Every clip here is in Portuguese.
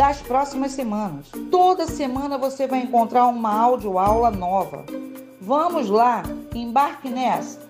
das próximas semanas. Toda semana você vai encontrar uma aula nova. Vamos lá, embarque nessa!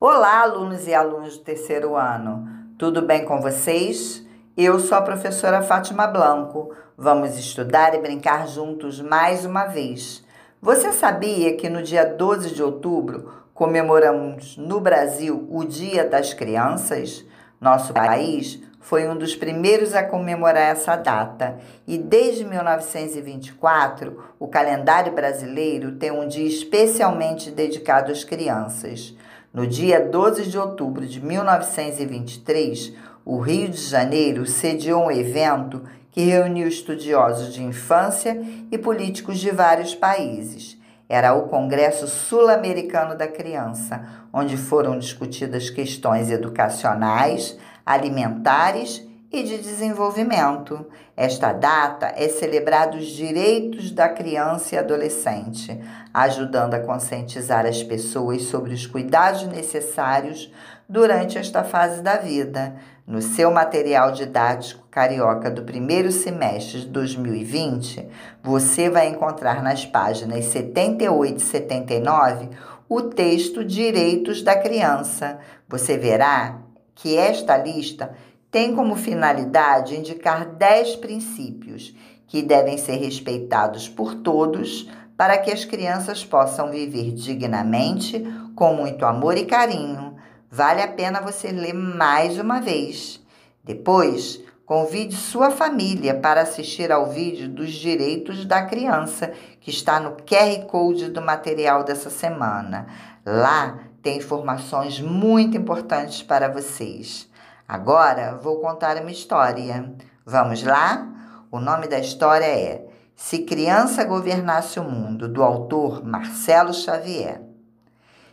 Olá, alunos e alunas do terceiro ano. Tudo bem com vocês? Eu sou a professora Fátima Blanco. Vamos estudar e brincar juntos mais uma vez. Você sabia que no dia 12 de outubro comemoramos no Brasil o Dia das Crianças? Nosso país foi um dos primeiros a comemorar essa data e desde 1924 o calendário brasileiro tem um dia especialmente dedicado às crianças. No dia 12 de outubro de 1923, o Rio de Janeiro sediou um evento que reuniu estudiosos de infância e políticos de vários países. Era o Congresso Sul-Americano da Criança, onde foram discutidas questões educacionais, alimentares e de desenvolvimento. Esta data é celebrada os direitos da criança e adolescente, ajudando a conscientizar as pessoas sobre os cuidados necessários durante esta fase da vida. No seu material didático carioca do primeiro semestre de 2020, você vai encontrar nas páginas 78 e 79 o texto Direitos da Criança. Você verá que esta lista tem como finalidade indicar 10 princípios que devem ser respeitados por todos para que as crianças possam viver dignamente, com muito amor e carinho. Vale a pena você ler mais uma vez. Depois, convide sua família para assistir ao vídeo dos direitos da criança, que está no QR Code do material dessa semana. Lá tem informações muito importantes para vocês. Agora vou contar uma história. Vamos lá? O nome da história é Se Criança Governasse o Mundo, do autor Marcelo Xavier.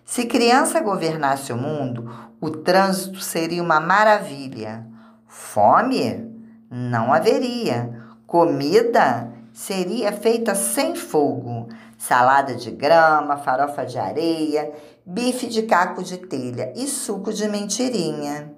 Se criança governasse o mundo, o trânsito seria uma maravilha. Fome? Não haveria. Comida seria feita sem fogo. Salada de grama, farofa de areia, bife de caco de telha e suco de mentirinha.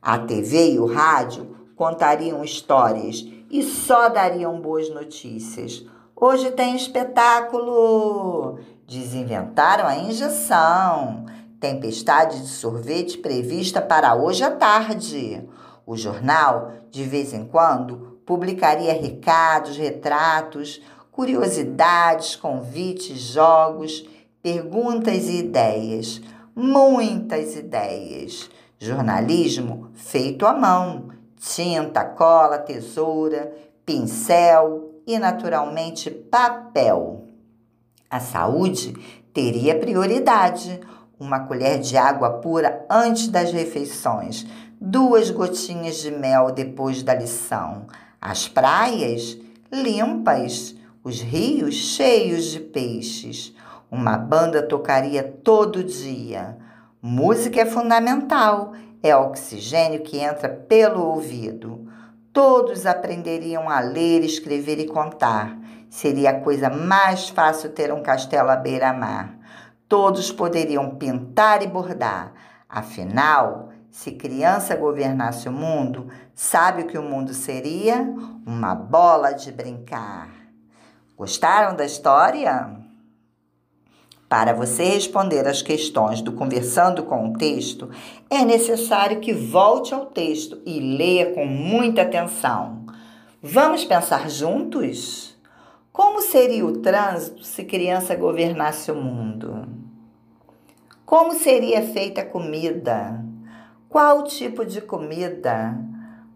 A TV e o rádio contariam histórias e só dariam boas notícias. Hoje tem espetáculo! Desinventaram a injeção. Tempestade de sorvete prevista para hoje à tarde. O jornal, de vez em quando, publicaria recados, retratos, curiosidades, convites, jogos, perguntas e ideias. Muitas ideias. Jornalismo feito à mão, tinta, cola, tesoura, pincel e, naturalmente, papel. A saúde teria prioridade. Uma colher de água pura antes das refeições, duas gotinhas de mel depois da lição. As praias limpas, os rios cheios de peixes. Uma banda tocaria todo dia Música é fundamental, é oxigênio que entra pelo ouvido. Todos aprenderiam a ler, escrever e contar. Seria a coisa mais fácil ter um castelo à beira-mar. Todos poderiam pintar e bordar. Afinal, se criança governasse o mundo, sabe o que o mundo seria? Uma bola de brincar. Gostaram da história? Para você responder às questões do Conversando com o Texto, é necessário que volte ao texto e leia com muita atenção. Vamos pensar juntos? Como seria o trânsito se criança governasse o mundo? Como seria feita a comida? Qual tipo de comida?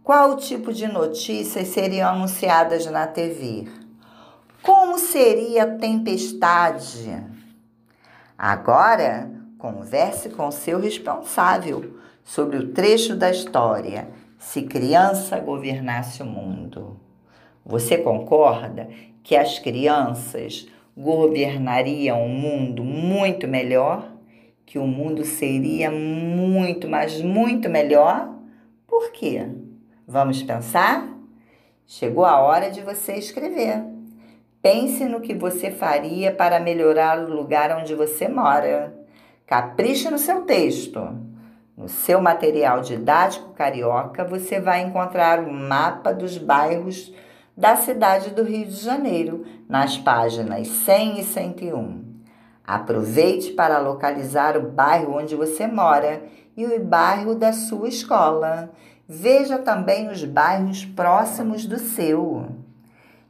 Qual tipo de notícias seriam anunciadas na TV? Como seria a tempestade? Agora, converse com seu responsável sobre o trecho da história Se Criança Governasse o Mundo. Você concorda que as crianças governariam um mundo muito melhor? Que o mundo seria muito, mas muito melhor? Por quê? Vamos pensar? Chegou a hora de você escrever. Pense no que você faria para melhorar o lugar onde você mora. Capriche no seu texto. No seu material didático carioca, você vai encontrar o mapa dos bairros da cidade do Rio de Janeiro, nas páginas 100 e 101. Aproveite para localizar o bairro onde você mora e o bairro da sua escola. Veja também os bairros próximos do seu.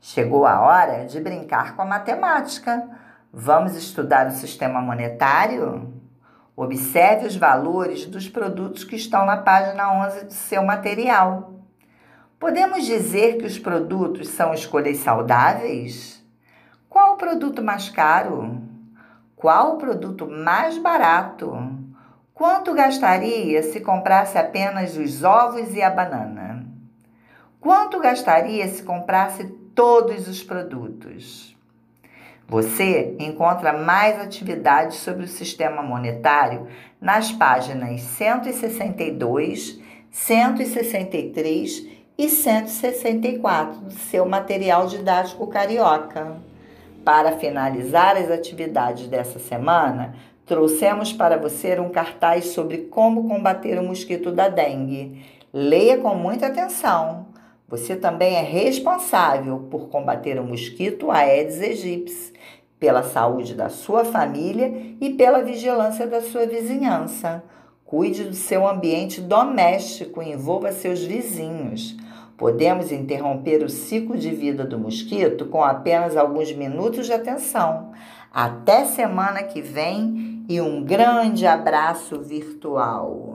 Chegou a hora de brincar com a matemática. Vamos estudar o sistema monetário? Observe os valores dos produtos que estão na página 11 do seu material. Podemos dizer que os produtos são escolhas saudáveis? Qual o produto mais caro? Qual o produto mais barato? Quanto gastaria se comprasse apenas os ovos e a banana? Quanto gastaria se comprasse todos os produtos? Você encontra mais atividades sobre o sistema monetário nas páginas 162, 163 e 164 do seu material didático carioca. Para finalizar as atividades dessa semana, trouxemos para você um cartaz sobre como combater o mosquito da dengue. Leia com muita atenção. Você também é responsável por combater o mosquito Aedes aegypti, pela saúde da sua família e pela vigilância da sua vizinhança. Cuide do seu ambiente doméstico e envolva seus vizinhos. Podemos interromper o ciclo de vida do mosquito com apenas alguns minutos de atenção. Até semana que vem e um grande abraço virtual.